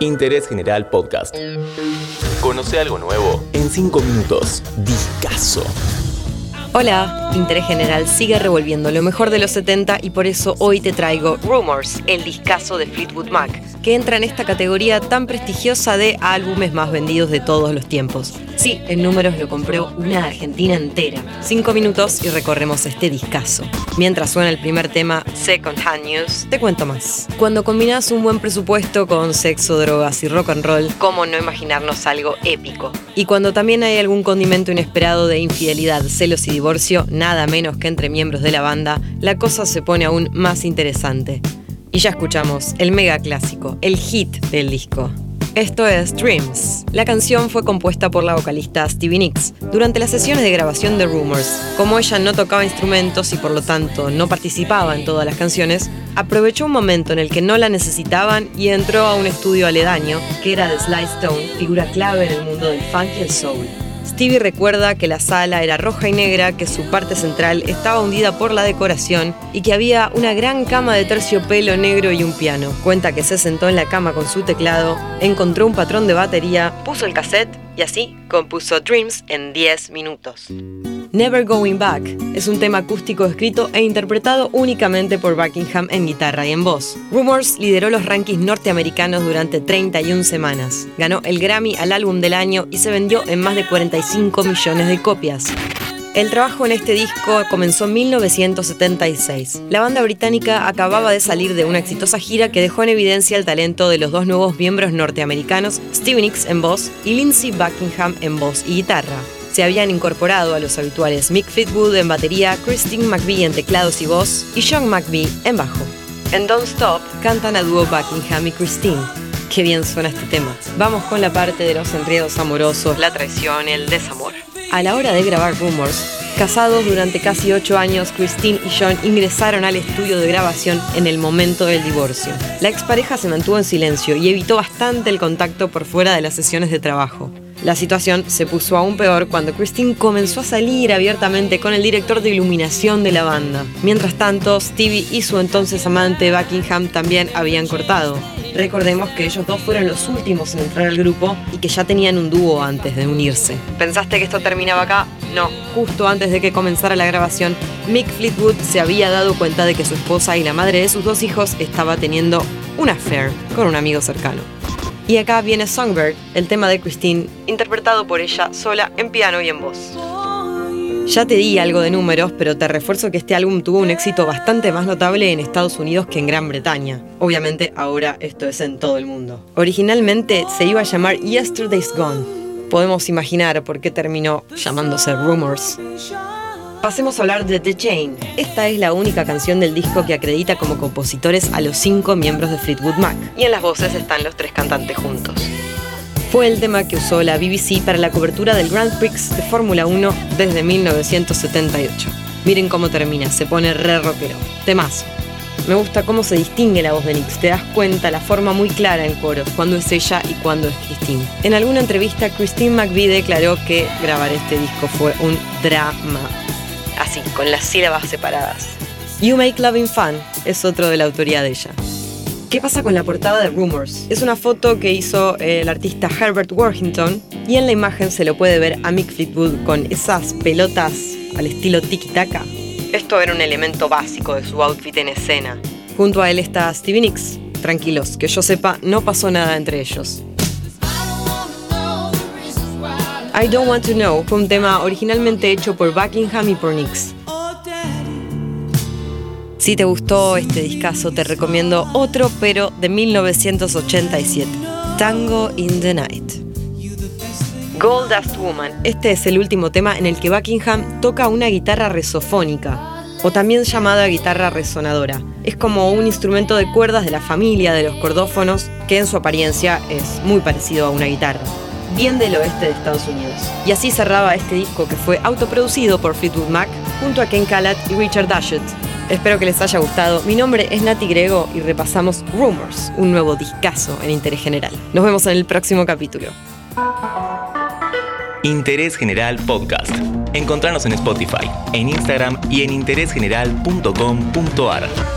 Interés General Podcast. Conoce algo nuevo en 5 minutos. Discaso. Hola, Interés General sigue revolviendo lo mejor de los 70 y por eso hoy te traigo Rumors, el discazo de Fleetwood Mac, que entra en esta categoría tan prestigiosa de álbumes más vendidos de todos los tiempos. Sí, en números lo compró una Argentina entera. Cinco minutos y recorremos este discazo. Mientras suena el primer tema, Second Hand News, te cuento más. Cuando combinas un buen presupuesto con sexo, drogas y rock and roll, ¿cómo no imaginarnos algo épico? Y cuando también hay algún condimento inesperado de infidelidad, celos y divorcio, nada menos que entre miembros de la banda, la cosa se pone aún más interesante. Y ya escuchamos el mega clásico, el hit del disco. Esto es Dreams. La canción fue compuesta por la vocalista Stevie Nicks durante las sesiones de grabación de Rumors. Como ella no tocaba instrumentos y por lo tanto no participaba en todas las canciones, aprovechó un momento en el que no la necesitaban y entró a un estudio aledaño, que era de Sly Stone, figura clave en el mundo del funk y el soul. Stevie recuerda que la sala era roja y negra, que su parte central estaba hundida por la decoración y que había una gran cama de terciopelo negro y un piano. Cuenta que se sentó en la cama con su teclado, encontró un patrón de batería, puso el cassette y así compuso Dreams en 10 minutos. Never Going Back es un tema acústico escrito e interpretado únicamente por Buckingham en guitarra y en voz. Rumors lideró los rankings norteamericanos durante 31 semanas. Ganó el Grammy al álbum del año y se vendió en más de 45 millones de copias. El trabajo en este disco comenzó en 1976. La banda británica acababa de salir de una exitosa gira que dejó en evidencia el talento de los dos nuevos miembros norteamericanos, Stevie Nicks en voz y Lindsey Buckingham en voz y guitarra se habían incorporado a los habituales Mick Fleetwood en batería, Christine McVie en teclados y voz y John McVie en bajo. En Don't Stop cantan a dúo Buckingham y Christine. Qué bien suena este tema. Vamos con la parte de los enredos amorosos, la traición, el desamor. A la hora de grabar Rumors, casados durante casi ocho años, Christine y John ingresaron al estudio de grabación en el momento del divorcio. La expareja se mantuvo en silencio y evitó bastante el contacto por fuera de las sesiones de trabajo. La situación se puso aún peor cuando Christine comenzó a salir abiertamente con el director de iluminación de la banda. Mientras tanto, Stevie y su entonces amante Buckingham también habían cortado. Recordemos que ellos dos fueron los últimos en entrar al grupo y que ya tenían un dúo antes de unirse. ¿Pensaste que esto terminaba acá? No. Justo antes de que comenzara la grabación, Mick Fleetwood se había dado cuenta de que su esposa y la madre de sus dos hijos estaba teniendo un affair con un amigo cercano. Y acá viene Songbird, el tema de Christine, interpretado por ella sola en piano y en voz. Ya te di algo de números, pero te refuerzo que este álbum tuvo un éxito bastante más notable en Estados Unidos que en Gran Bretaña. Obviamente ahora esto es en todo el mundo. Originalmente se iba a llamar Yesterday's Gone. Podemos imaginar por qué terminó llamándose Rumors. Pasemos a hablar de The Chain. Esta es la única canción del disco que acredita como compositores a los cinco miembros de Fleetwood Mac. Y en las voces están los tres cantantes juntos. Fue el tema que usó la BBC para la cobertura del Grand Prix de Fórmula 1 desde 1978. Miren cómo termina, se pone re rockero. Temazo. Me gusta cómo se distingue la voz de Nix, te das cuenta la forma muy clara en coro, cuando es ella y cuando es Christine. En alguna entrevista, Christine McVie declaró que grabar este disco fue un drama así, con las sílabas separadas. You Make Loving Fun es otro de la autoría de ella. ¿Qué pasa con la portada de Rumors? Es una foto que hizo el artista Herbert Worthington y en la imagen se lo puede ver a Mick Fleetwood con esas pelotas al estilo tiki-taka. Esto era un elemento básico de su outfit en escena. Junto a él está Stevie Nicks. Tranquilos, que yo sepa, no pasó nada entre ellos. I Don't Want to Know fue un tema originalmente hecho por Buckingham y por Nicks. Si te gustó este discazo, te recomiendo otro, pero de 1987, Tango in the Night. Gold Dust Woman. Este es el último tema en el que Buckingham toca una guitarra resofónica, o también llamada guitarra resonadora. Es como un instrumento de cuerdas de la familia de los cordófonos, que en su apariencia es muy parecido a una guitarra bien del oeste de Estados Unidos. Y así cerraba este disco que fue autoproducido por Fleetwood Mac junto a Ken Callatt y Richard Dashut. Espero que les haya gustado. Mi nombre es Nati Grego y repasamos Rumors, un nuevo discazo en interés general. Nos vemos en el próximo capítulo. Interés General Podcast. Encontrarnos en Spotify, en Instagram y en interésgeneral.com.ar.